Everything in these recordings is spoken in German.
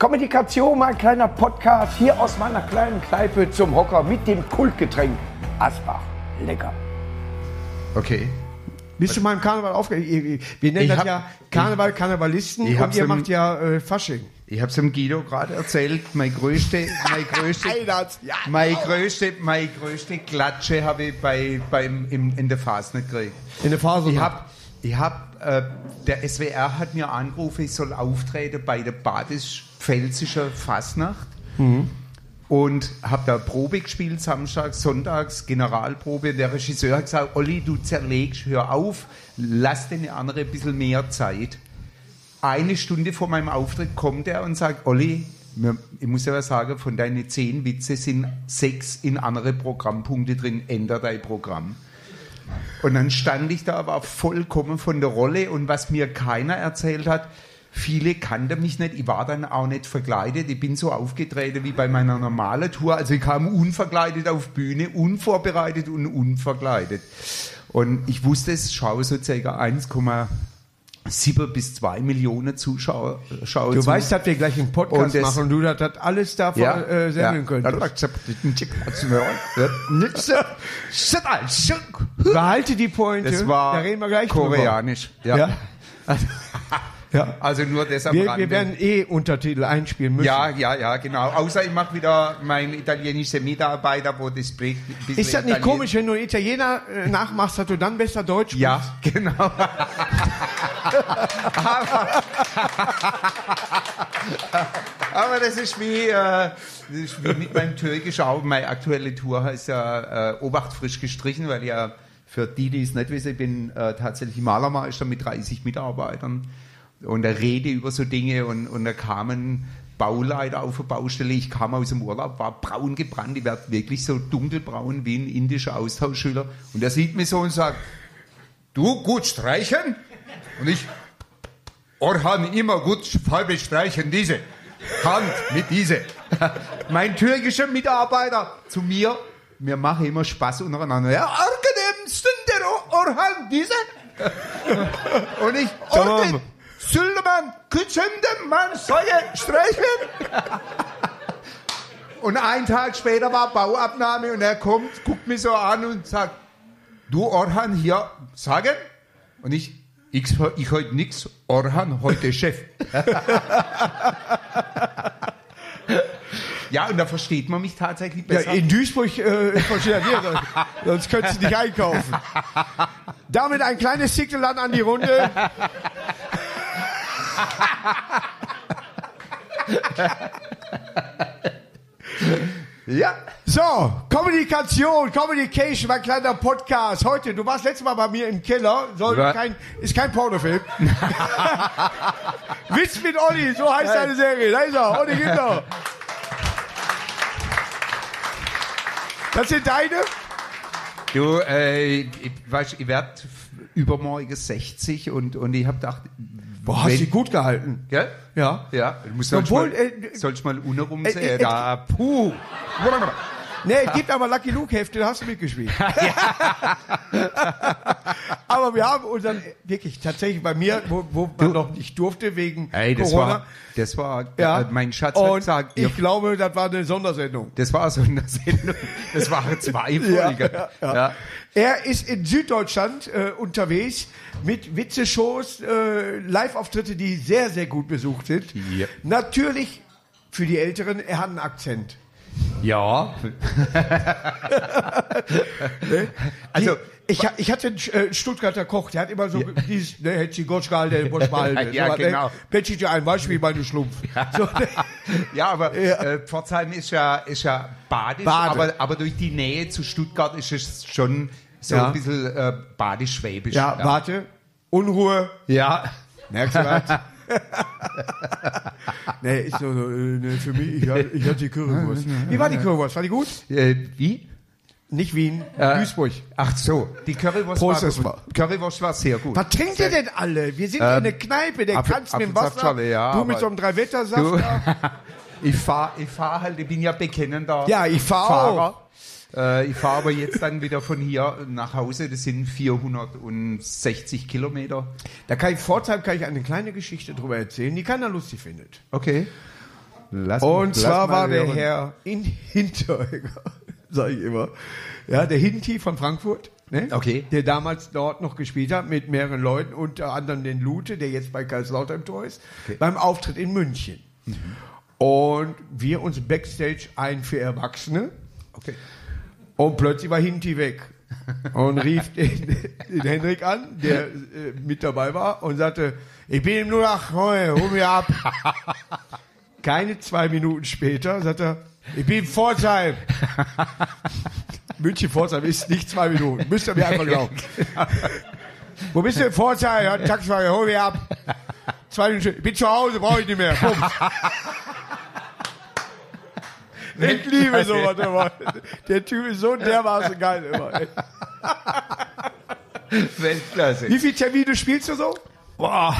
Kommunikation, mein kleiner Podcast hier aus meiner kleinen Kneipe zum Hocker mit dem Kultgetränk Asbach. Lecker. Okay. Bist du mal im Karneval aufgeregt? Wir nennen Ich das hab- ja Karneval, Karnevalisten Ich und ihr im- macht ja äh, Fasching. Ich habe es dem Guido gerade erzählt. Meine größte, meine größte, Ja. meine größte, meine größte Klatsche habe ich bei, beim, im, in der Phase nicht gekriegt. In der Phase. Ich habe, ich hab, äh, der SWR hat mir angerufen, ich soll auftreten bei der Badisch-Pfälzischer Fasnacht. Und habe da Probe gespielt, samstags, sonntags, Generalprobe. Der Regisseur hat gesagt, Olli, du zerlegst, hör auf, lass den anderen ein bisschen mehr Zeit. Eine Stunde vor meinem Auftritt kommt er und sagt, Olli, ich muss ja was sagen, von deinen zehn Witze sind sechs in andere Programmpunkte drin, änder dein Programm. Und dann stand ich da, war vollkommen von der Rolle und was mir keiner erzählt hat, viele kannten mich nicht, ich war dann auch nicht verkleidet, ich bin so aufgetreten wie bei meiner normalen Tour, also ich kam unverkleidet auf Bühne, unvorbereitet und unverkleidet. Und ich wusste, es schaue so circa 1,7 bis 2 Millionen Zuschauer. Schauer Du zu. weißt, dass wir gleich einen Podcast Und machen und du das, das alles davon ja, äh, senden könntest. Behalte die Pointe. Das war da reden wir gleich koreanisch. Drüber. Ja. ja. Also nur das am Wir, Rande. wir werden eh Untertitel einspielen müssen. Ja, ja, ja, genau. Außer ich mache wieder meinen italienischen Mitarbeiter, wo das spricht. Ist das nicht Italien- komisch, wenn du Italiener äh, nachmachst, dass du dann besser Deutsch sprichst? Ja, genau. aber, aber das ist wie, äh, das ist wie mit meinem Türkisch auch. Meine aktuelle Tour heißt ja äh, Obacht frisch gestrichen, weil ja für die, die es nicht wissen, ich bin äh, tatsächlich Malermeister mit 30 Mitarbeitern und da rede über so Dinge und, und da kamen Bauleiter auf der Baustelle. Ich kam aus dem Urlaub, war braun gebrannt. Ich werde wirklich so dunkelbraun wie ein indischer Austauschschüler. Und er sieht mich so und sagt, du gut streichen? Und ich, Orhan immer gut Farbe streichen, diese. Hand mit diese. mein türkischer Mitarbeiter zu mir, wir machen immer Spaß untereinander. Ja, angenehmsten der Or- Orhan, diese. Und ich, Orhan, Süleyman, küçümden man solle streichen. Und einen Tag später war Bauabnahme und er kommt, guckt mich so an und sagt, du Orhan hier sagen? Und ich, ich, ich heute nix, Orhan heute Chef. ja, und da versteht man mich tatsächlich Ja, besser. in Duisburg äh, dir, sonst- sonst könntest du nicht einkaufen. Damit ein kleines Signal an die Runde. Ja. So, Kommunikation, Communication, mein kleiner Podcast. Heute, du warst letztes Mal bei mir im Keller, soll Ja. kein, ist kein Pornofilm. Witz mit Olli, so heißt deine Serie. Da ist er, Olli Kinder. Das sind deine? Du, äh, ich, weißt, ich werde übermorgen 60 und, und ich habe gedacht, Boah, hast du gut gehalten. Gell? Ja. Ja, du musst Obwohl, mal, äh, sollst mal unherum äh, sehen. äh, da, puh. Nee, es gibt aber Lucky Luke Hefte, da hast du mitgespielt. aber wir haben unseren, wirklich, tatsächlich bei mir, wo, wo man noch nicht durfte wegen Ey, das Corona. war, das war, ja. äh, mein Schatz hat Und gesagt, ich ihr, glaube, das war eine Sondersendung. das war eine Sendung, das waren zwei Folgen. ja, ja. Er ist in Süddeutschland äh, unterwegs mit Witzeshows, äh, Live-Auftritte, die sehr, sehr gut besucht sind. Ja. Natürlich für die Älteren, er hat einen Akzent. Ja. also, Ich, ich hatte einen äh, Stuttgarter Koch, der hat immer so dieses, ne, hätte sie Gott gehalten, Gott gehalten. Ja, so, genau. Ne, Petschi dir ein Beispiel, meine Schlumpf. So, ne, ja, aber Ja. Äh, Pforzheim ist ja, ist ja badisch, Bade. aber, aber durch die Nähe zu Stuttgart ist es schon so Ja. ein bisschen äh, badisch-schwäbisch. ja, warte. Unruhe. Ja. Merkst du was? nee, ist so, äh, ne, für mich, ich, hatte- ich hatte die Currywurst. Wie war die Currywurst? War die gut? Äh, wie? Nicht Wien, Äh, Duisburg. Ach so, die Currywurst Prost war gut. Currywurst war sehr gut. Was trinkt ihr denn alle? Wir sind in einer Kneipe, der Apfel- kannst mit dem Wasser, ja, du mit so einem Dreiwettersaft. Ich fahre ich fahr halt, ich bin ja bekennender Ja, ich fahr Fahrer. Äh, ich fahre aber jetzt dann wieder von hier nach Hause, das sind 460 Kilometer. Da kann ich, Pforzheim kann ich eine kleine Geschichte drüber erzählen, die keiner lustig findet. Okay. Lass, Und lass zwar war der hören. Herr in Hinteregger, sage ich immer. Ja, der Hinti von Frankfurt. Ne? Okay. Der damals dort noch gespielt hat mit mehreren Leuten, unter anderem den Lute, der jetzt bei Kaiserslautern im Tor ist, beim Auftritt in München. Und wir uns Backstage ein für Erwachsene. Okay. Und plötzlich war Hinti weg. Und rief den, den Henrik an, der äh, mit dabei war, und sagte, ich bin im 08, hol hol mir ab. Keine zwei Minuten später sagt er, ich bin in Pforzheim. München Pforzheim ist nicht zwei Minuten. Müsst ihr mir einfach glauben. Wo bist du in Pforzheim? Ja, Taxifahrer, hol mir ab. Zwei Minuten später, ich bin zu Hause, brauche ich nicht mehr. Ich liebe sowas immer. Der Typ ist so dermaßen geil immer. Weltklasse. Wie viele Termine spielst du so? Boah.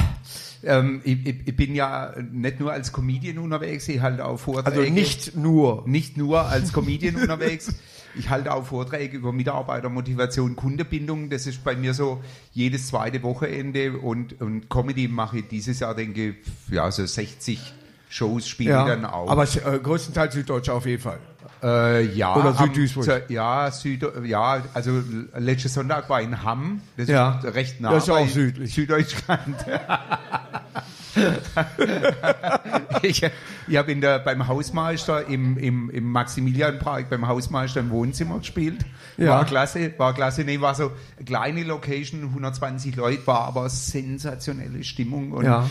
Ähm, ich, ich, ich bin ja nicht nur als Comedian unterwegs, ich halte auch Vorträge. Also nicht nur. nicht nur als Comedian unterwegs. Ich halte auch Vorträge über Mitarbeitermotivation, Kundebindung. Das ist bei mir so jedes zweite Wochenende und, und Comedy mache ich dieses Jahr, denke ich, ja, so 60 Shows spiele ich dann auch. aber äh, größtenteils Süddeutscher auf jeden Fall. Äh, ja, Oder Südduisburg. Ja, Süd, ja, also l- letzter Sonntag war in Hamm, das Ja. ist recht nah Das ist auch südlich. Süddeutschland. ich ich habe in der, beim Hausmeister im, im, im Maximilianpark beim Hausmeister im Wohnzimmer gespielt. Ja. War klasse, war klasse. Nee, war so eine kleine Location, 120 Leute, war aber sensationelle Stimmung und Ja.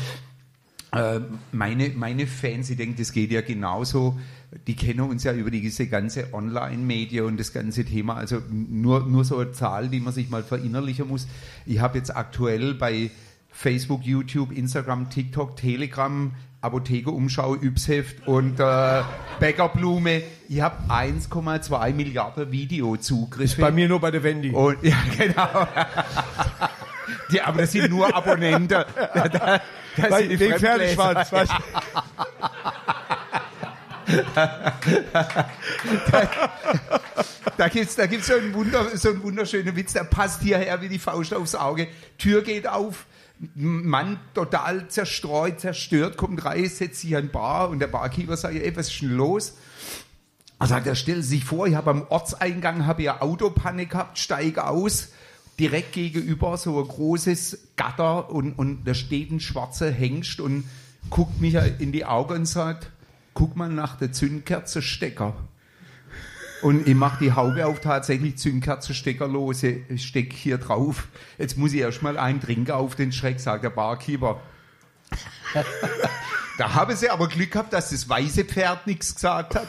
Äh, meine, meine Fans, ich denke, das geht ja genauso, die kennen uns ja über diese ganze Online-Media und das ganze Thema. Also nur, nur so eine Zahl, die man sich mal verinnerlichen muss. Ich habe jetzt aktuell bei Facebook, YouTube, Instagram, TikTok, Telegram, Apothekerumschau, Ypsheft und äh, Bäckerblume. Ich habe 1,2 Milliarden Videozugriffe. Bei mir nur bei der Wendy. Und, ja, genau. Die, aber das sind nur Abonnenten. Da, da, das Bei sind die. Pferdeschwanz. weißt Da gibt's, da gibt's so einen, Wunder, so einen wunderschönen Witz, der passt hierher wie die Faust aufs Auge. Tür geht auf, Mann total zerstreut, zerstört, kommt rein, setzt sich an Bar und der Barkeeper sagt, ey, was ist denn los? Er sagt, er stellt sich vor, ich habe am Ortseingang habe eine Autopanne gehabt, steige aus, direkt gegenüber so ein großes Gatter und, und da steht ein schwarzer Hengst und guckt mich in die Augen und sagt, guck mal nach der Zündkerzenstecker. Und ich mache die Haube auf, tatsächlich Zündkerzenstecker los, ich steck hier drauf. Jetzt muss ich erstmal einen trinken auf den Schreck, sagt der Barkeeper. Da haben sie aber Glück gehabt, dass das weiße Pferd nichts gesagt hat.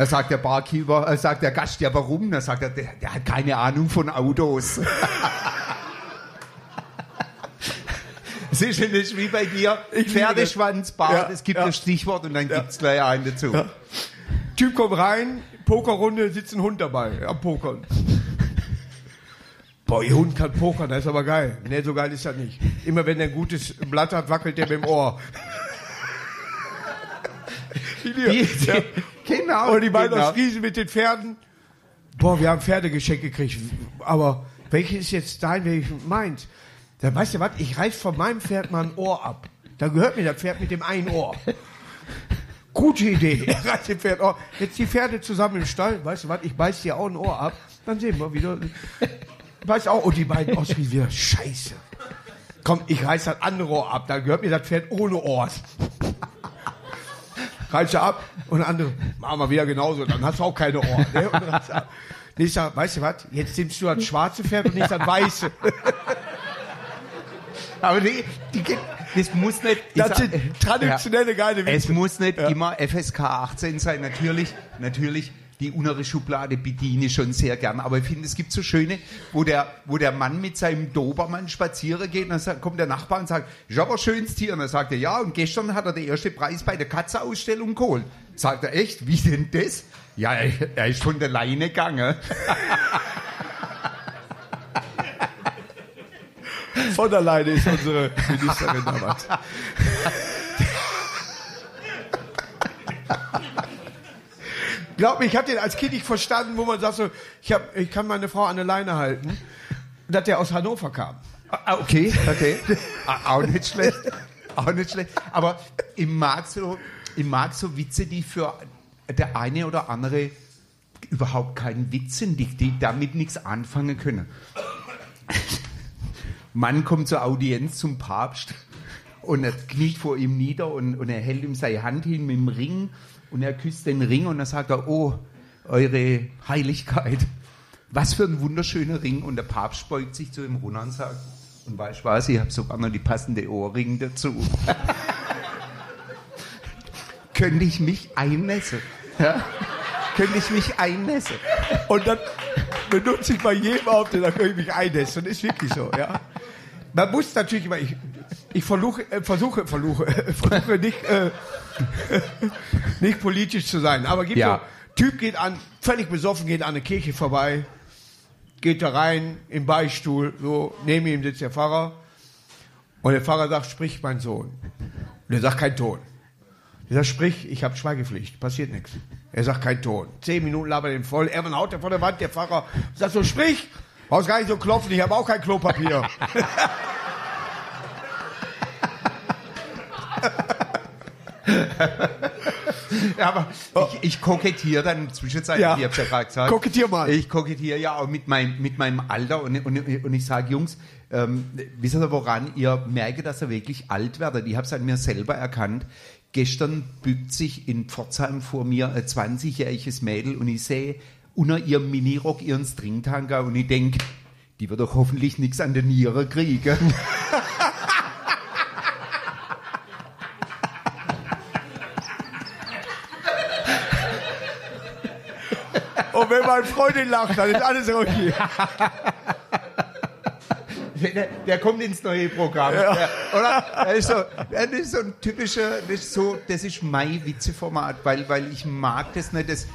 Da sagt der Barkeeper, äh, sagt der Gast, ja warum? Da sagt er, der, der hat keine Ahnung von Autos. Es ist ja nicht wie bei dir, Pferdeschwanz, Bart, Ja, es gibt ja. ein Stichwort und dann gibt's gleich einen dazu. Typ kommt rein, Pokerrunde, sitzt ein Hund dabei am Pokern. Boah, ihr Hund kann pokern, das ist aber geil. Ne, so geil ist das nicht. Immer wenn er ein gutes Blatt hat, wackelt der mit dem Ohr. Die, die, genau. Und die beiden genau. aus Riesen mit den Pferden. Boah, wir haben Pferdegeschenk gekriegt. Aber welches ist jetzt dein, welches meins? Dann weißt du was, ich reiß von meinem Pferd mal ein Ohr ab. Dann gehört mir das Pferd mit dem einen Ohr. Gute Idee. Er reißt dem Pferd Ohr. Jetzt die Pferde zusammen im Stall. Weißt du was, ich beiß dir auch ein Ohr ab. Dann sehen wir wieder. Weiß auch. Und die beiden aus Riesen wieder. Scheiße. Komm, ich reiß das andere Ohr ab. Dann gehört mir das Pferd ohne Ohr. Reißt er ab und der andere, machen wir wieder genauso, dann hast du auch keine Ohren. Ne? Und reißt ab. Nächster, weißt du was, jetzt nimmst du das schwarze Pferd und nicht das weiße. Aber nee, die, das muss nicht. ich Das sag- sind traditionelle geile Es Witze. muss nicht immer FSK 18 sein. Natürlich, natürlich, die untere Schublade bediene ich schon sehr gern. Aber ich finde, es gibt so schöne, wo der, wo der Mann mit seinem Dobermann spazieren geht und dann kommt der Nachbar und sagt, ist aber ein schönes Tier. Und dann sagt er, ja, und gestern hat er den ersten Preis bei der Katze-Ausstellung geholt. Sagt er, echt? Wie denn das? Ja, er, ist von der Leine gegangen. Von alleine ist unsere Ministerin damals. Glaub mir, ich habe den als Kind nicht verstanden, wo man sagt so, ich, hab, ich kann meine Frau an der Leine halten, dass der aus Hannover kam. Ah, okay, okay. Ah, Auch nicht schlecht. Auch nicht schlecht. Aber ich mag so, ich mag so Witze, die für der eine oder andere überhaupt keinen Witz sind, die, die damit nichts anfangen können. Mann kommt zur Audienz zum Papst und er kniet vor ihm nieder und, und er hält ihm seine Hand hin mit dem Ring und er küsst den Ring und dann sagt er, oh, eure Heiligkeit, was für ein wunderschöner Ring. Und der Papst beugt sich zu ihm runter und sagt, und weißt du was, ich habe sogar noch die passende Ohrringe dazu. Könnte ich mich einnässen? Ja? Könnte ich mich einnässen? Und dann benutze ich bei jedem Auftritt, da kann ich mich einnässen. Ist wirklich so, ja. Man muss natürlich immer, ich, ich versuche, äh, versuche, versuche, versuche nicht, äh, nicht politisch zu sein. Aber gibt Ja. so, Typ geht an, völlig besoffen, geht an eine Kirche vorbei, geht da rein, im Beistuhl, so, neben ihm sitzt der Pfarrer. Und der Pfarrer sagt, sprich, mein Sohn. Und er sagt kein Ton. Er sagt, sprich, ich habe Schweigepflicht, passiert nichts. Er sagt kein Ton. Zehn Minuten labert ihn voll, er haut er vor der Wand, der Pfarrer sagt so, sprich, brauchst gar nicht so klopfen, ich habe auch kein Klopapier. Ja, aber ich, ich kokettiere dann zwischenzeitlich, Ja. ich hab's ja gerade gesagt. Kokettier mal. Ich kokettiere ja auch mit, mein, mit meinem Alter und, und, und ich sage, Jungs, ähm, wisst ihr woran ihr merkt, dass ihr wirklich alt werdet? Ich habe es an mir selber erkannt. Gestern bückt sich in Pforzheim vor mir ein 20-jähriges Mädel und ich sehe unter ihrem Minirock ihren Stringtanker und ich denke, die wird doch hoffentlich nichts an der Niere kriegen. meine Freundin lacht, dann ist alles okay. Der, der kommt ins neue Programm. Ja. Oder? Das ist, so, das ist so ein typischer, das ist, so, das ist mein Witzeformat, weil, weil ich mag das nicht. Das,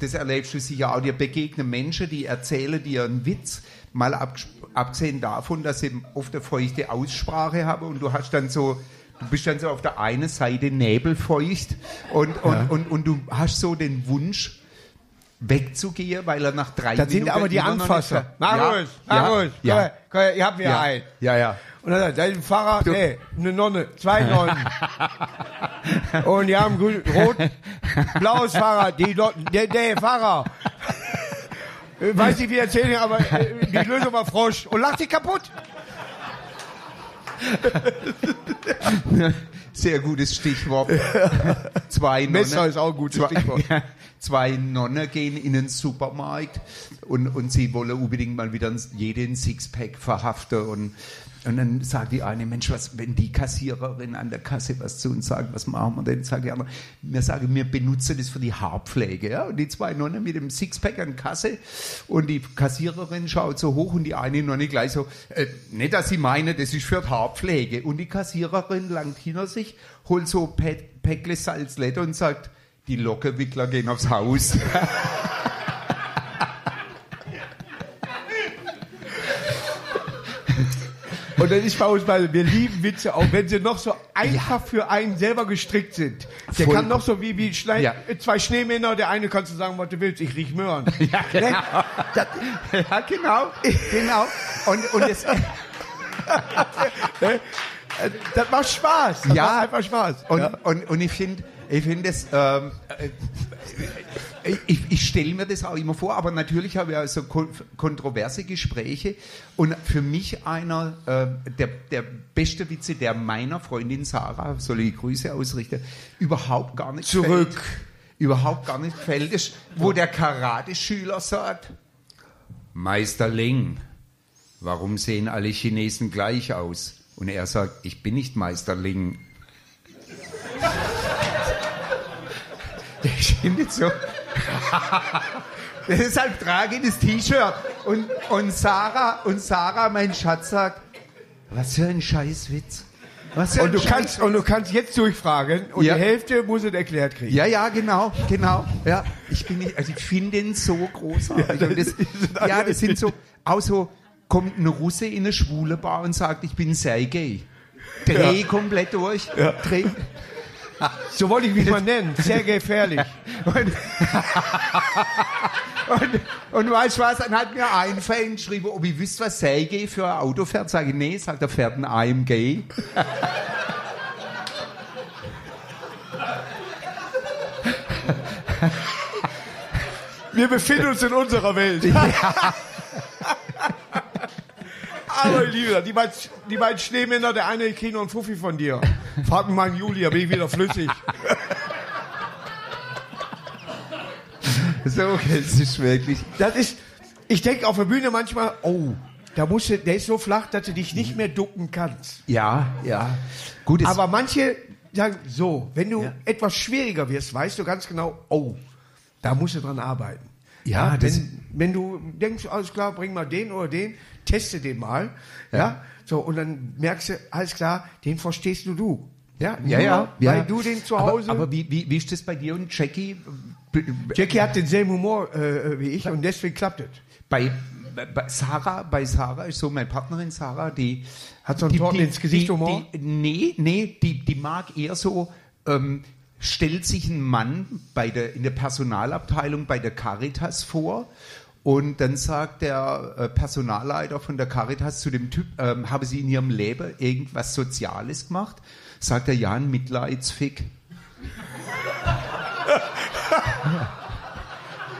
das, erlebst du sicher auch. Dir begegnen Menschen, die erzählen dir einen Witz, mal ab, abgesehen davon, dass sie oft eine feuchte Aussprache haben und du hast dann so. Du bist dann so auf der einen Seite nebelfeucht und, und, und, und du hast so den Wunsch, wegzugehen, weil er nach drei Das sind Minuten aber die immer noch nicht Anfasser. Markus, ja, Markus, ja, komm, ja. komm, her, ihr habt mir Ja. ein. Ja, ja. Und dann sagt er, ein Pfarrer, nee, eine Nonne, zwei Nonnen. Und die haben grün, rot, blaues Fahrrad, die Lo- der, der Fahrer. Äh, Weiß nicht, wie erzählen, aber äh, die Lösung war Frosch. Und lacht sich kaputt. Sehr gutes Stichwort. Zwei Messer Nonnen- ist auch ein gutes zwei, Stichwort. Ja, zwei Nonnen gehen in den Supermarkt und, und sie wollen unbedingt mal wieder jeden Sixpack verhaften und, und dann sagt die eine, Mensch, was, wenn die Kassiererin an der Kasse was zu uns sagt, was machen wir denn? Sagt die andere, wir sagen, wir benutzen das für die Haarpflege. Ja? Und die zwei Nonnen mit dem Sixpack an Kasse und die Kassiererin schaut so hoch und die eine Nonne gleich so, äh, nicht, dass sie meine, das ist für die Haarpflege. Und die Kassiererin langt hinter sich, holt so Pä- Päckle Salzlette und sagt, die Lockewickler gehen aufs Haus. Und dann ist bei uns beide, wir lieben Witze, auch wenn sie noch so einfach für einen selber gestrickt sind. Der Voll. kann noch so wie, wie Schnei Ja. zwei Schneemänner, der eine kannst du sagen, was du willst, ich riech Möhren. Ja, genau. ja, genau. genau. Und, und es, Äh, Das macht Spaß. Das Ja. macht einfach Spaß. Und, ja. und, und ich finde, ich finde es, ähm, äh, ich, ich stelle mir das auch immer vor, aber natürlich habe ich auch so kon kontroverse Gespräche und für mich einer äh, der, der beste Witze, der meiner Freundin Sarah, soll ich Grüße ausrichten, überhaupt gar nicht Zurück. gefällt, überhaupt gar nicht gefällt, ist, wo der Karate-Schüler sagt, Meister Ling, warum sehen alle Chinesen gleich aus? Und er sagt, ich bin nicht Meister Ling. Ich finde es so. Deshalb trage ich das T-Shirt. Und, und, Sarah, und Sarah, mein Schatz, sagt, was für ein Scheißwitz. Was für Und ein du, Scheiß- kannst, und du kannst jetzt durchfragen und Ja. die Hälfte muss es erklärt kriegen. Ja, ja, genau, genau. Ja, ich bin, nicht- also ich finde den so großartig. Ja, und das, das alle- ja, das sind so, auch so, kommt ein Russe in eine schwule Bar und sagt, ich bin Sergei. Dreh komplett durch. Dreh. So wollte ich mich mal nennen. Sehr gefährlich. Und, und, und weißt du was, dann hat mir ein Fan geschrieben, ob ich wüsste, was Sergei für ein Auto fährt. Sage ich, nee, sagt er, fährt ein AMG. Wir befinden uns in unserer Welt. Aber lieber, die beiden, die beiden Schneemänner, der eine noch einen Fuffi von dir. Frag mich mal in Juli, da bin ich wieder flüssig. So, okay, es ist wirklich. Das ist, ich denke auf der Bühne manchmal, oh, da musst du, der ist so flach, dass du dich nicht mehr ducken kannst. Ja, ja. Gut, es, Aber manche sagen so, wenn du etwas schwieriger wirst, weißt du ganz genau, oh, da musst du dran arbeiten. Ja, wenn, wenn du denkst, alles klar, bring mal den oder den, teste den mal, ja, so, und dann merkst du, alles klar, den verstehst nur du. Ja, ja, ja, ja. Weil du den zu Hause. Aber, aber wie, wie, wie ist das bei dir und Jackie? Jackie hat denselben Humor äh, wie ich und deswegen klappt es. Bei, bei Sarah, bei Sarah ist so meine Partnerin Sarah, die Hat so einen die, Torten ins Gesicht Humor? Die, nee, nee, die, die mag eher so, ähm, stellt sich ein Mann bei der, in der Personalabteilung bei der Caritas vor und dann sagt der äh, Personalleiter von der Caritas zu dem Typ, ähm, habe sie in ihrem Leben irgendwas Soziales gemacht? Sagt er, ja, ein Mitleidsfick.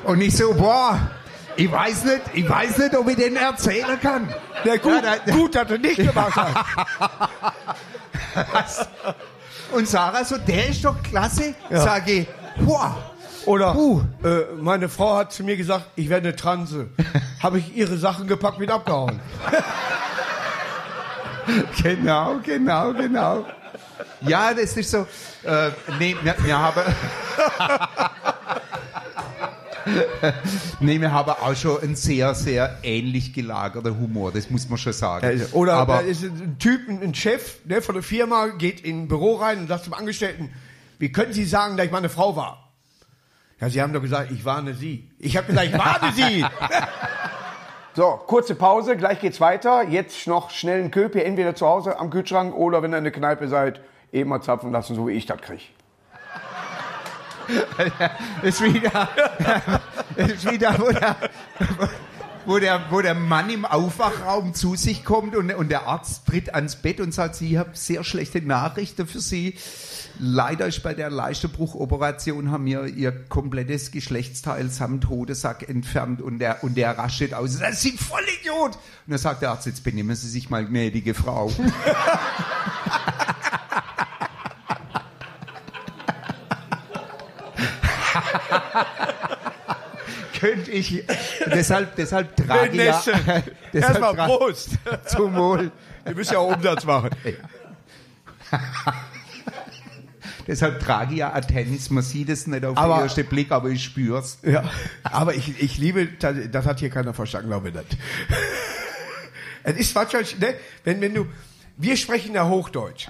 Und ich so, boah, ich weiß nicht, ich weiß nicht, ob ich den erzählen kann. Ja, gut, Ja, da- gut, dass du nicht gemacht hast. Und Sarah so, der ist doch klasse. Sag ich, boah, Oder Puh. äh, meine Frau hat zu mir gesagt, ich werde eine Transe. Habe ich ihre Sachen gepackt, mit abgehauen. genau, genau, genau. Ja, das ist so, äh, nee, wir, wir haben... nee, wir haben auch schon einen sehr, sehr ähnlich gelagerten Humor, das muss man schon sagen. Oder Aber, ist ein Typ, ein Chef ne, von der Firma, geht in ein Büro rein und sagt zum Angestellten, wie können Sie sagen, dass ich meine Frau war? Ja, Sie haben doch gesagt, ich warne Sie. Ich habe gesagt, ich warne Sie. So, kurze Pause, gleich geht's weiter. Jetzt noch schnell einen Köpi, entweder zu Hause am Kühlschrank oder wenn ihr in der Kneipe seid, eben mal zapfen lassen, so wie ich das kriege. Ist wieder, ist wieder wo, der, wo, der, wo der Mann im Aufwachraum zu sich kommt und, und der Arzt tritt ans Bett und sagt, Sie haben sehr schlechte Nachrichten für Sie. Leider ist bei der Leistebruchoperation haben wir Ihr komplettes Geschlechtsteil samt Hodesack entfernt und der, und der raschelt aus. Das sind voll Idiot! Und dann sagt der Arzt, jetzt benehmen Sie sich mal, gnädige Frau. Könnte ich, deshalb, deshalb trage ich ja, deshalb Erstmal Prost. zum Wohl. Wir müssen ja auch Umsatz machen. Deshalb trage ich ja Tennis. Man sieht es nicht auf Aber- den ersten Blick, aber ich spür's. Ja, aber ich, ich liebe, das hat hier keiner verstanden, glaube ich nicht. Es ist wahrscheinlich, ne, wenn, wenn du, wir sprechen ja Hochdeutsch.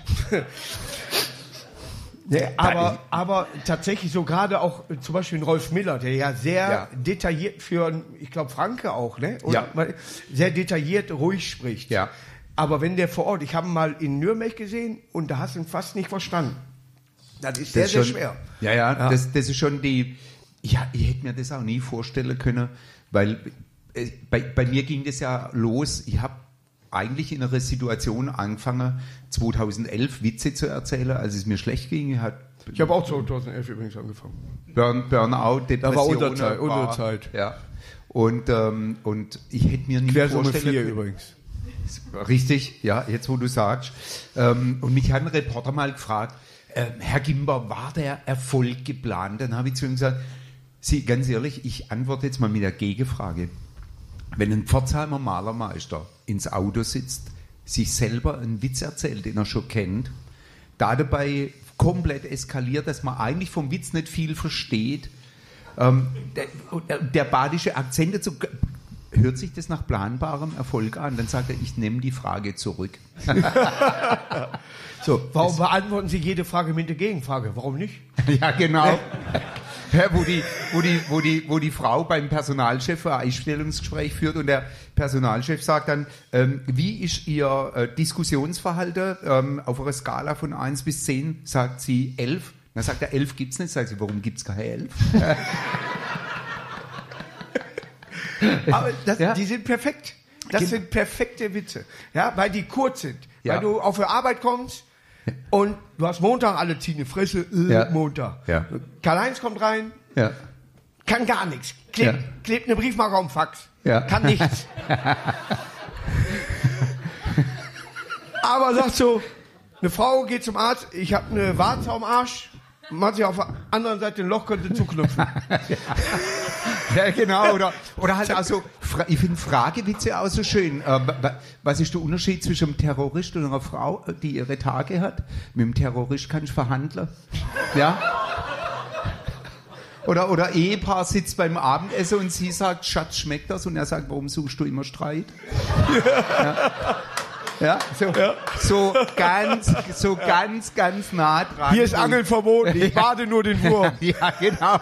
Ne, aber, aber tatsächlich so gerade auch äh, zum Beispiel Rolf Miller, der ja sehr Ja. detailliert für, ich glaube Franke auch, ne? Ja. mal Sehr detailliert, ruhig spricht. Ja. Aber wenn der vor Ort, ich habe ihn mal in Nürnberg gesehen und da hast du ihn fast nicht verstanden. Das ist sehr, sehr schon- schwer. Ja, ja, Ja. Das, das ist schon die. Ja, ich hätte mir das auch nie vorstellen können, weil äh, bei, bei mir ging das ja los. Ich habe eigentlich in einer Situation angefangen, 2011 Witze zu erzählen, als es mir schlecht ging. Ich hatte Ich habe auch 2011 übrigens angefangen. Burn, Burnout, Depression. war unsere Zeit, unsere Zeit. Ja. Und, ähm, und ich hätte mir nie Quersumme vorstellen 4 können- übrigens. Richtig, ja, jetzt wo du sagst. Ähm, und mich hat ein Reporter mal gefragt, ähm, Herr Gimber, war der Erfolg geplant? Dann habe ich zu ihm gesagt, Sie, ganz ehrlich, ich antworte jetzt mal mit der Gegenfrage. Wenn ein Pforzheimer Malermeister ins Auto sitzt, sich selber einen Witz erzählt, den er schon kennt, da dabei komplett eskaliert, dass man eigentlich vom Witz nicht viel versteht, ähm, der, der badische Akzent dazu, hört sich das nach planbarem Erfolg an? Dann sagt er, ich nehme die Frage zurück. So, warum beantworten Sie jede Frage mit der Gegenfrage? Warum nicht? ja, genau. Ja, wo, die, wo, die, wo, die, wo die Frau beim Personalchef ein Einstellungsgespräch führt und der Personalchef sagt dann, ähm, wie ist Ihr äh, Diskussionsverhalten ähm, auf einer Skala von 1 bis 10? Sagt sie 11. Dann sagt er, 11 gibt's nicht. Sagt sie, warum gibt's keine 11? Aber das, Ja. die sind perfekt. Das Gen- sind perfekte Witze. Ja, weil die kurz sind. Ja. Weil du auf der Arbeit kommst und du hast Montag, alle ziehen die Fresse, äh, Ja. Montag. Ja. Karl-Heinz kommt rein, Ja. Kann gar nichts. Klebt, Ja. klebt eine Briefmarke auf Fax. Ja. Kann nichts. Aber sagt so, eine Frau geht zum Arzt, ich habe eine Warze am Arsch, macht sich auf der anderen Seite ein Loch, könnte zuknüpfen. Ja, genau. Oder, oder halt also, ich finde Fragewitze auch so schön. Äh, wa- wa- was ist der Unterschied zwischen einem Terrorist und einer Frau, die ihre Tage hat? Mit dem Terrorist kann ich verhandeln. Ja? Oder, oder Ehepaar sitzt beim Abendessen und sie sagt, Schatz, schmeckt das? Und er sagt, warum suchst du immer Streit? Ja, ja, so, so ganz, so ganz, ganz nah dran. Hier ist Angeln verboten, ich bade nur den Wurm. Ja, genau.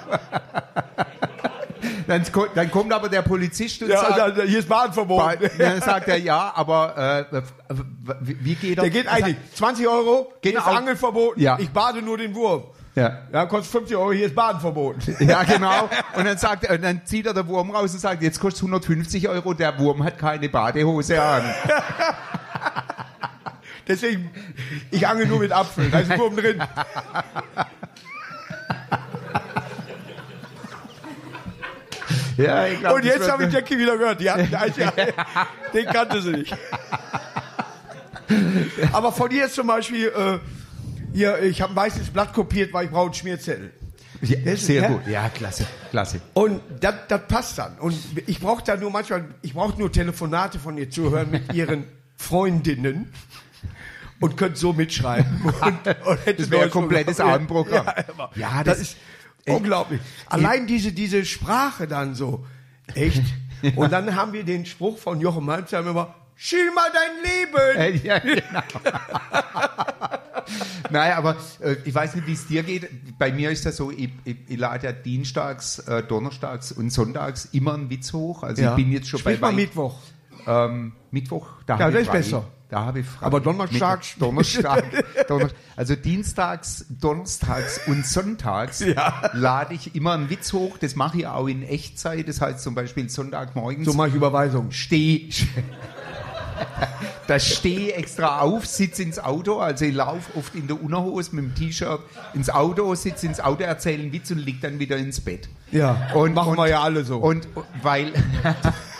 Dann, dann kommt aber der Polizist und Ja, sagt, also, hier ist Baden verboten. dann sagt er, ja, aber äh, wie, geht er? Der geht eigentlich 20 Euro, hier Genau. ist Angeln verboten, Ja. ich bade nur den Wurm. Ja. Ja, kostet 50 Euro, hier ist Baden verboten. ja, genau. Und dann, sagt, er- dann zieht er den Wurm raus und sagt, jetzt kostet 150 Euro, der Wurm hat keine Badehose an. Deswegen, ich angel nur mit Apfel, da ist ein Wurm drin. Ja, ich glaub, Und jetzt habe ich Jackie wieder gehört. Die hatten den kannte sie nicht. Aber von dir ist zum Beispiel, äh, hier, ich habe ein weißes Blatt kopiert, weil ich brauche einen Schmierzettel. Ja, sehr ja. gut. Ja, klasse, klasse. Und das, das passt dann. Und ich brauche da nur manchmal, ich brauche nur Telefonate von ihr zu hören mit ihren Freundinnen und könnt so mitschreiben. Und, und Das wäre ein komplettes Programm. Abendprogramm. Ja, Ja, das, das- ist unglaublich. Allein diese, diese Sprache dann so. Echt? Und dann haben wir den Spruch von Jochen Malmsheim immer, schiel mal dein Leben. Äh, ja, genau. Naja, aber äh, ich weiß nicht, wie es dir geht. Bei mir ist das so, ich, ich, ich lade ja dienstags, äh, donnerstags und sonntags immer einen Witz hoch. Also ich bin jetzt schon Sprich bei mal Mittwoch. Ähm, Mittwoch, da Ja, das ist besser. Da habe ich frei. Aber Donnerstag- Donnerstag, Donnerstag. Also dienstags, donnerstags und sonntags Ja. lade ich immer einen Witz hoch. Das mache ich auch in Echtzeit. Das heißt zum Beispiel Sonntagmorgens So mache ich Überweisung. stehe da stehe ich extra auf, sitze ins Auto, also ich laufe oft in der Unterhose mit dem T-Shirt ins Auto, sitze ins Auto, erzähle einen Witz und liege dann wieder ins Bett. Ja, Und- machen und- wir ja alle so. Und weil,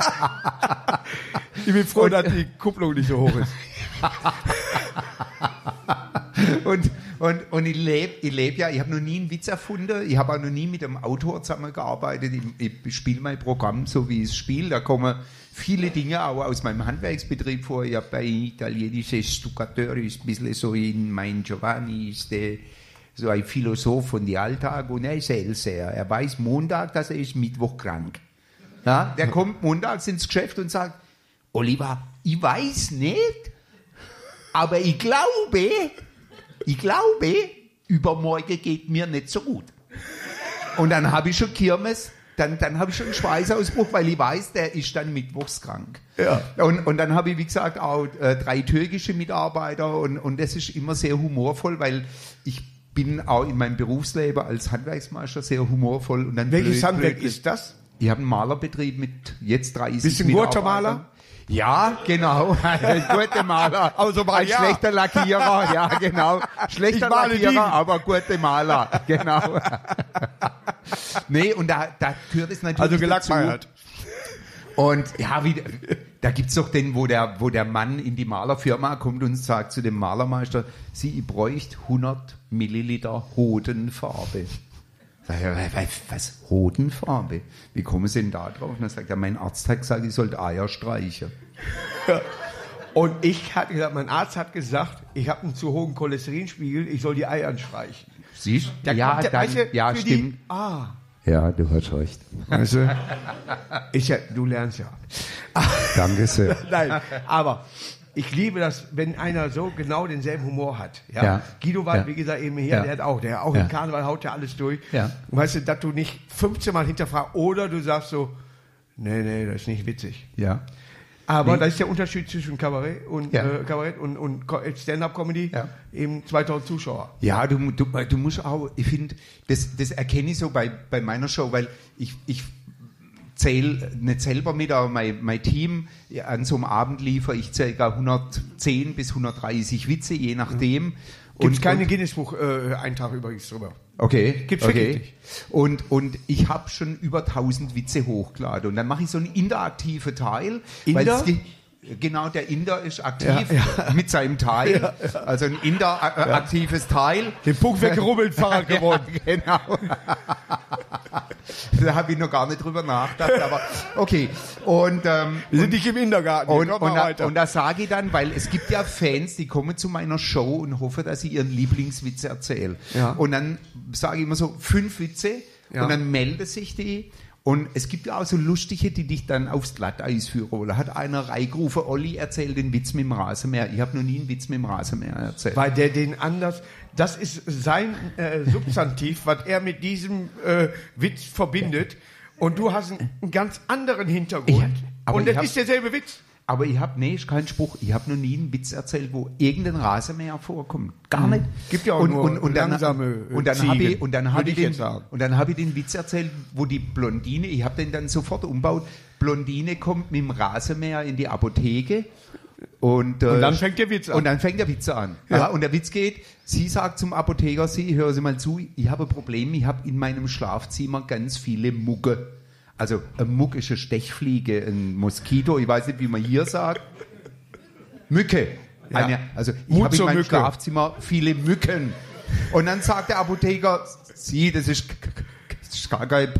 ich bin froh, dass die Kupplung nicht so hoch ist. und, und, und ich lebe ich leb ja, ich habe noch nie einen Witz erfunden, ich habe auch noch nie mit einem Autor zusammengearbeitet, ich, ich spiele mein Programm so, wie ich es spiele, da kommen viele Dinge auch aus meinem Handwerksbetrieb vor, ich habe bei italienische Stuckateur, ist ein bisschen so in mein Giovanni, ist der, so ein Philosoph von die Alltag und er ist Hellseher. Er weiß Montag, dass er ist Mittwoch krank. Ja, der kommt montags ins Geschäft und sagt, Oliver, ich weiß nicht, aber ich glaube, ich glaube, übermorgen geht mir nicht so gut. Und dann habe ich schon Kirmes, dann, dann habe ich schon einen Schweißausbruch, weil ich weiß, der ist dann mittwochs krank. Ja. Und, und dann habe ich, wie gesagt, auch äh, drei türkische Mitarbeiter und, und das ist immer sehr humorvoll, weil ich bin auch in meinem Berufsleben als Handwerksmeister sehr humorvoll. Und dann Welches blöd- Handwerk blöd- ist das? Ich habe einen Malerbetrieb mit jetzt 30 Bist du ein Mitarbeitern. guter Maler? Ja, genau. Ein guter Maler. Also mal ein ja. schlechter Lackierer. Ja, genau. Schlechter Lackierer, die. aber gute Maler. Genau. nee, und da, da gehört es natürlich Also gelackmeiert. Und ja, wie, da gibt's doch den, wo der, wo der Mann in die Malerfirma kommt und sagt zu dem Malermeister, Sie, ich bräuchte 100 Milliliter Hodenfarbe. Ich, "Was- Hodenfarbe? Wie kommen Sie denn da drauf? Und dann sagt er, mein Arzt hat gesagt, ich sollte Eier streichen. Und ich hatte gesagt, mein Arzt hat gesagt, ich habe einen zu hohen Cholesterinspiegel, ich soll die Eier streichen. Siehst Da Ja, der- dann, weißt du, ja, für stimmt. Die, ah, Ja, du hast recht. weißt du? Ja, du lernst ja. Danke sehr. Nein, aber ich liebe das, wenn einer so genau denselben Humor hat. Ja? Ja. Guido war, Ja. wie gesagt, eben hier, Ja. der hat auch, der auch im Karneval haut ja alles durch. Ja. Und weißt du, dass du nicht 15 Mal hinterfragst oder du sagst so, nee, nee, das ist nicht witzig. Ja. Aber Nee. das ist der Unterschied zwischen Kabarett und, Ja. äh, Kabarett und, und Ko- Stand-Up-Comedy. Ja. Eben 2000 Zuschauer. Ja, du, du, du musst auch, ich finde, das, das erkenne ich so bei, bei meiner Show, weil ich, ich zähle nicht selber mit, aber mein, mein Team an so einem Abend liefere ich ca. 110 bis 130 Witze, je nachdem. Gibt es Und- keinen Guinness-Buch-Eintrag übrigens drüber. Okay. Gibt's okay. nicht. Und, und ich habe schon über 1000 Witze hochgeladen. Und dann mache ich so einen interaktiven Teil. weil Inder? es ge- Genau, der Inder ist aktiv Ja, mit seinem Teil. Also ein interaktives Teil. Den Punkt weggerubbelt, Fahrrad gewonnen. Ja, genau. da habe ich noch gar nicht drüber nachgedacht. Aber okay. Und, ähm, Wir sind nicht im Kindergarten. und, und, da, und da sage ich dann, weil es gibt ja Fans, die kommen zu meiner Show und hoffen, dass ich ihren Lieblingswitz erzähle. Ja. Und dann sage ich immer so fünf Witze Ja. und dann melden sich die. Und es gibt ja auch so lustige, die dich dann aufs Glatteis führen. Da hat einer reingerufen, Olli erzählt den Witz mit dem Rasenmäher. Ich habe noch nie einen Witz mit dem Rasenmäher erzählt. Weil der den anders, das ist sein äh, Substantiv, was er mit diesem äh, Witz verbindet. Und du hast einen, einen ganz anderen Hintergrund. Aber und ich das ist derselbe Witz. Aber ich habe, nee, ist kein Spruch, ich habe noch nie einen Witz erzählt, wo irgendein Rasenmäher vorkommt. Gar nicht. Hm. Gibt ja auch nur dann, langsame, äh, und dann habe ich, und dann habe ich den, und dann habe ich den Witz erzählt, wo die Blondine, ich habe den dann sofort umbaut, Blondine kommt mit dem Rasenmäher in die Apotheke und, äh, Und dann fängt der Witz an. Und dann fängt der Witz an. Ja. Ja. und der Witz geht, sie sagt zum Apotheker, sie, hören Sie mal zu, ich habe ein Problem, ich habe in meinem Schlafzimmer ganz viele Mucke. Also eine Muck ist eine Stechfliege, ein Moskito, ich weiß nicht, wie man hier sagt. Mücke. Ja. Eine, also ich habe in meinem Mücke. Schlafzimmer viele Mücken. Und dann sagt der Apotheker, sie, das ist, das ist gar kein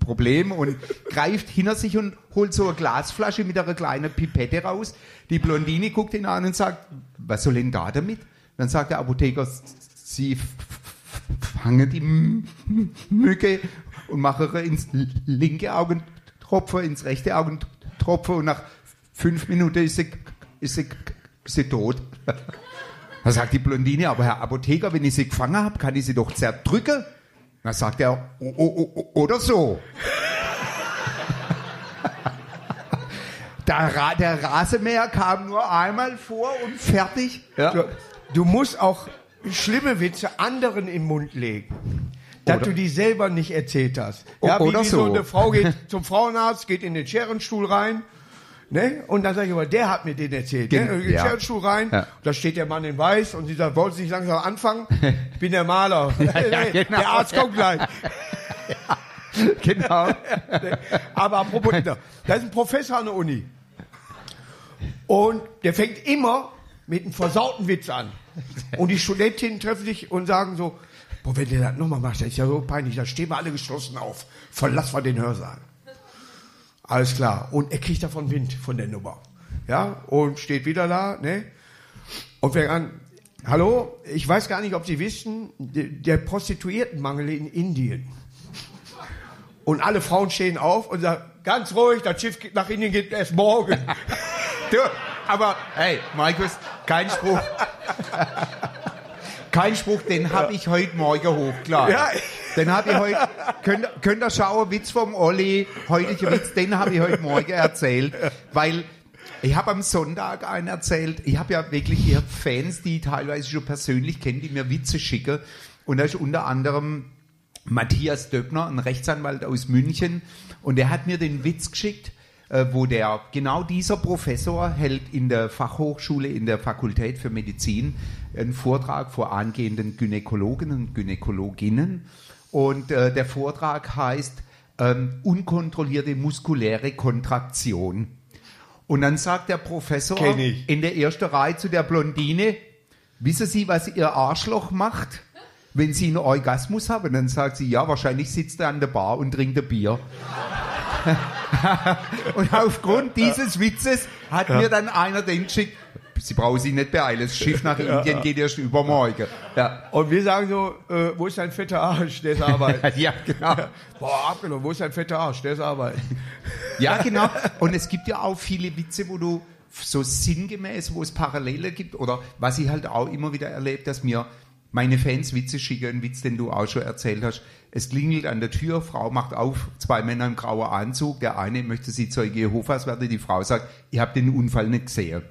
Problem und greift hinter sich und holt so eine Glasflasche mit einer kleinen Pipette raus. Die Blondine guckt ihn an und sagt, was soll denn da damit? Dann sagt der Apotheker, sie fangen die Mücke und machen ihr ins linke Augentropfen, ins rechte Augentropfen und nach fünf Minuten ist sie, ist sie, ist sie tot. Da sagt die Blondine, aber Herr Apotheker, wenn ich sie gefangen habe, kann ich sie doch zerdrücken. Dann sagt er, "O- o- o- oder so. Der, der Rasenmäher kam nur einmal vor und fertig. Du, du musst auch schlimme Witze anderen im Mund legen. Dass Oder- du die selber nicht erzählt hast. Ja, wie, wie so so. eine Frau geht zum Frauenarzt, geht in den Scherenstuhl rein. Ne? Und dann sage ich aber, der hat mir den erzählt. Ne? Gen- Und in den ja. Scherenstuhl rein, Ja. da steht der Mann in Weiß und sie sagt, wollten Sie nicht langsam anfangen? Ich bin der Maler. ja, der genau. Arzt kommt gleich. Genau. Aber apropos, da da ist ein Professor an der Uni. Und der fängt immer mit einem versauten Witz an. Und die Studentinnen treffen sich und sagen so, boah, wenn der das nochmal macht, das ist ja so peinlich, da stehen wir alle geschlossen auf. Verlass mal den Hörsaal. Alles klar. Und er kriegt davon Wind von der Nummer. Ja, und steht wieder da, ne? Und fängt an, hallo, ich weiß gar nicht, ob Sie wissen, de- der Prostituiertenmangel in Indien. Und alle Frauen stehen auf und sagen, ganz ruhig, das Schiff geht nach Indien geht erst morgen. Aber, hey, Markus, kein Spruch. Kein Spruch, den habe ich heute Morgen hochgeladen. Ja. Den habe ich heute, könnt, könnt ihr schauen, Witz vom Olli, heutiger Witz, den habe ich heute Morgen erzählt, weil ich habe am Sonntag einen erzählt, ich habe ja wirklich ich hab Fans, die ich teilweise schon persönlich kenne, die mir Witze schicken und da ist unter anderem Matthias Döppner, ein Rechtsanwalt aus München, und der hat mir den Witz geschickt, äh, wo der genau dieser Professor hält in der Fachhochschule, in der Fakultät für Medizin, einen Vortrag vor angehenden Gynäkologen und Gynäkologinnen. Und äh, der Vortrag heißt ähm, unkontrollierte muskuläre Kontraktion. Und dann sagt der Professor in der ersten Reihe zu der Blondine, wissen Sie, was Ihr Arschloch macht, wenn Sie einen Orgasmus haben? Dann sagt sie, ja, wahrscheinlich sitzt er an der Bar und trinkt ein Bier. und aufgrund dieses Witzes hat mir dann einer den geschickt, Sie brauchen sich nicht beeilen, das Schiff nach Indien geht erst übermorgen. Ja, Und wir sagen so, äh, wo ist dein fetter Arsch, der ist arbeiten. ja genau. Boah, abgenommen, wo ist dein fetter Arsch, der ist arbeiten. Ja, genau. Und es gibt ja auch viele Witze, wo du so sinngemäß, wo es Parallele gibt, oder was ich halt auch immer wieder erlebe, dass mir meine Fans Witze schicken, einen Witz, den du auch schon erzählt hast. Es klingelt an der Tür, Frau macht auf, zwei Männer im grauen Anzug, der eine möchte sie Zeuge Jehovas werden, die Frau sagt, ich habe den Unfall nicht gesehen.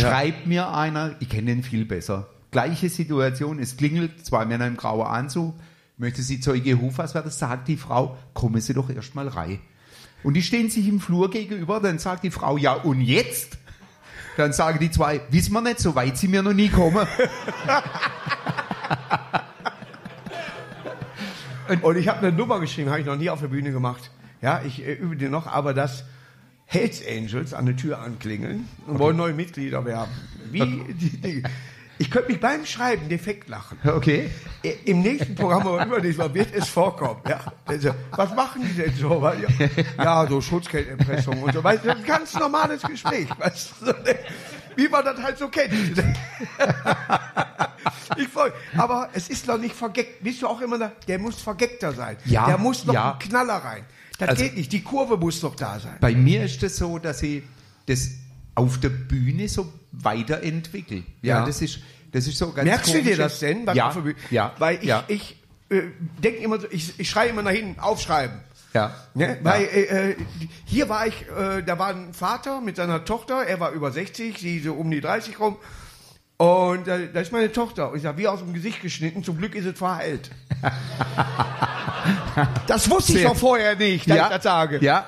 Schreibt mir einer, ich kenne den viel besser. Gleiche Situation, es klingelt, zwei Männer im grauen Anzug, möchte sie Zeuge Jehovas werden, sagt die Frau, kommen Sie doch erstmal rein. Und die stehen sich im Flur gegenüber, dann sagt die Frau, ja und jetzt? Dann sagen die zwei, wissen wir nicht, so weit sie mir noch nie kommen. und, und, ich habe eine Nummer geschrieben, habe ich noch nie auf der Bühne gemacht. Ja, ich äh, übe die noch, aber das Hells Angels an der Tür anklingeln und wollen neue Mitglieder werben. Wie die, die, ich könnte mich beim Schreiben defekt lachen. Okay. I- Im nächsten Programm, aber übernächstes Mal wird es vorkommen. Ja. Also, was machen die denn so? Ja, so Schutzgeldimpressung und so. Weißt du, ein ganz normales Gespräch. Weißt du, wie man das halt so kennt. Ich freu, aber es ist noch nicht vergeckt. Bist du auch immer da? Der muss vergeckter sein. Ja, Der muss noch ja. ein Knaller rein. Das Also- geht nicht. Die Kurve muss doch da sein. Bei mir ist es so, dass ich das auf der Bühne so weiterentwickle. Ja, Ja. das ist das ist so ganz Merkst du dir komisch. das denn? was Ja, ja, Weil ich, ja, ich äh, denke immer so, ich, ich schreie immer nach hinten, aufschreiben. ja. Ne? Weil äh, äh, hier war ich, äh, da war ein Vater mit seiner Tochter, er war über 60, sie so um die 30 rum. Und äh, da ist meine Tochter. Und ich sage, wie aus dem Gesicht geschnitten, zum Glück ist es verheilt. das wusste ich doch vorher nicht, dass ja, ich das sage. Ja,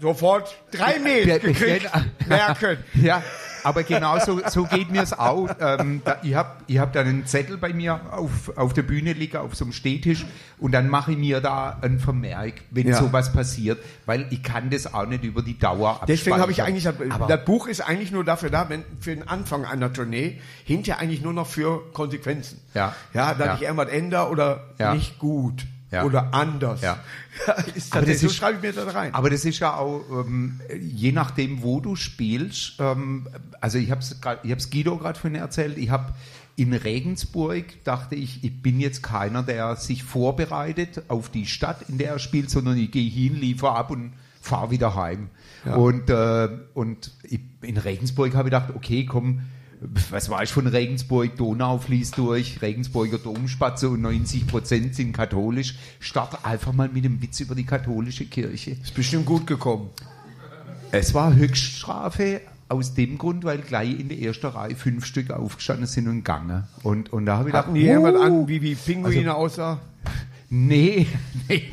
Sofort drei Mails Ja, gekriegt, merken. ja. Aber genau so, so geht mir es auch. Ähm, da, ich habe ich hab dann einen Zettel bei mir auf, auf der Bühne liegen, auf so einem Stehtisch und dann mache ich mir da einen Vermerk, wenn Ja. sowas passiert, weil ich kann das auch nicht über die Dauer abspeichern. Deswegen habe ich eigentlich, das, Aber- das Buch ist eigentlich nur dafür da, wenn, für den Anfang einer Tournee, hinterher eigentlich nur noch für Konsequenzen. Ja. Ja, dass Ja. ich irgendwas ändere oder Ja. nicht gut Ja. oder anders. Ja. ist Aber das, so ist- schreibe ich mir das rein. Aber das ist ja auch, ähm, je nachdem, wo du spielst, ähm, also ich habe es Guido gerade vorhin erzählt, ich habe in Regensburg, dachte ich, ich bin jetzt keiner, der sich vorbereitet auf die Stadt, in der er spielt, sondern ich gehe hin, liefere ab und fahre wieder heim. Und, äh, und ich, in Regensburg habe ich gedacht, okay, komm, was war ich von Regensburg? Donau fließt durch, Regensburger Domspatze und 90 Prozent sind katholisch. Start einfach mal mit dem Witz über die katholische Kirche. ist bestimmt gut gekommen. Es war Höchststrafe aus dem Grund, weil gleich in der ersten Reihe fünf Stück aufgestanden sind und gegangen. Und, und da habe ich gedacht, Hatten die irgendwas uh, an, wie, wie Pinguine Also aussah? Nee, nee.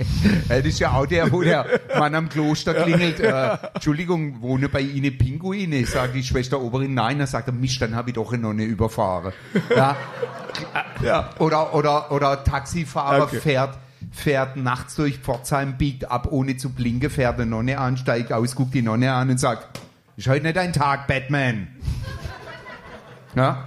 Das ist ja auch der, wo der Mann am Kloster klingelt. Äh, Entschuldigung, wohne bei Ihnen Pinguine? Sagt die Schwester Oberin, nein. Dann sagt er, Mist, dann habe ich doch eine Nonne überfahren. Ja. Ja. Oder, oder, oder Taxifahrer Okay. fährt, fährt nachts durch Pforzheim, biegt ab, ohne zu blinken, fährt eine Nonne an, steigt aus, guckt die Nonne an und sagt, ist heute nicht dein Tag, Batman. Ja,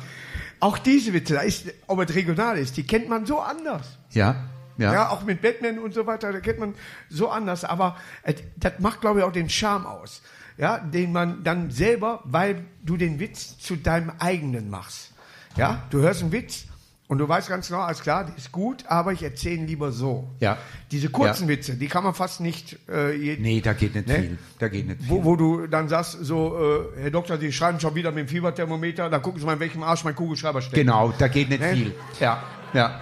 Auch diese Witze, da ist, ob es regional ist, die kennt man so anders. ja, ja. Ja. auch mit Batman und so weiter, da kennt man so anders. Aber äh, das macht, glaube ich, auch den Charme aus. Ja, den man dann selber, weil du den Witz zu deinem eigenen machst. Ja, du hörst einen Witz und du weißt ganz genau, alles klar, der ist gut, aber ich erzähle lieber so. Ja. Diese kurzen Ja. Witze, die kann man fast nicht äh, jeden, Nee, da geht nicht Ne? viel. Da geht nicht viel. wo, wo du dann sagst, so, äh, Herr Doktor, Sie schreiben schon wieder mit dem Fieberthermometer, da gucken Sie mal, in welchem Arsch mein Kugelschreiber steckt. Genau, da geht nicht Ne? viel. Ja, ja.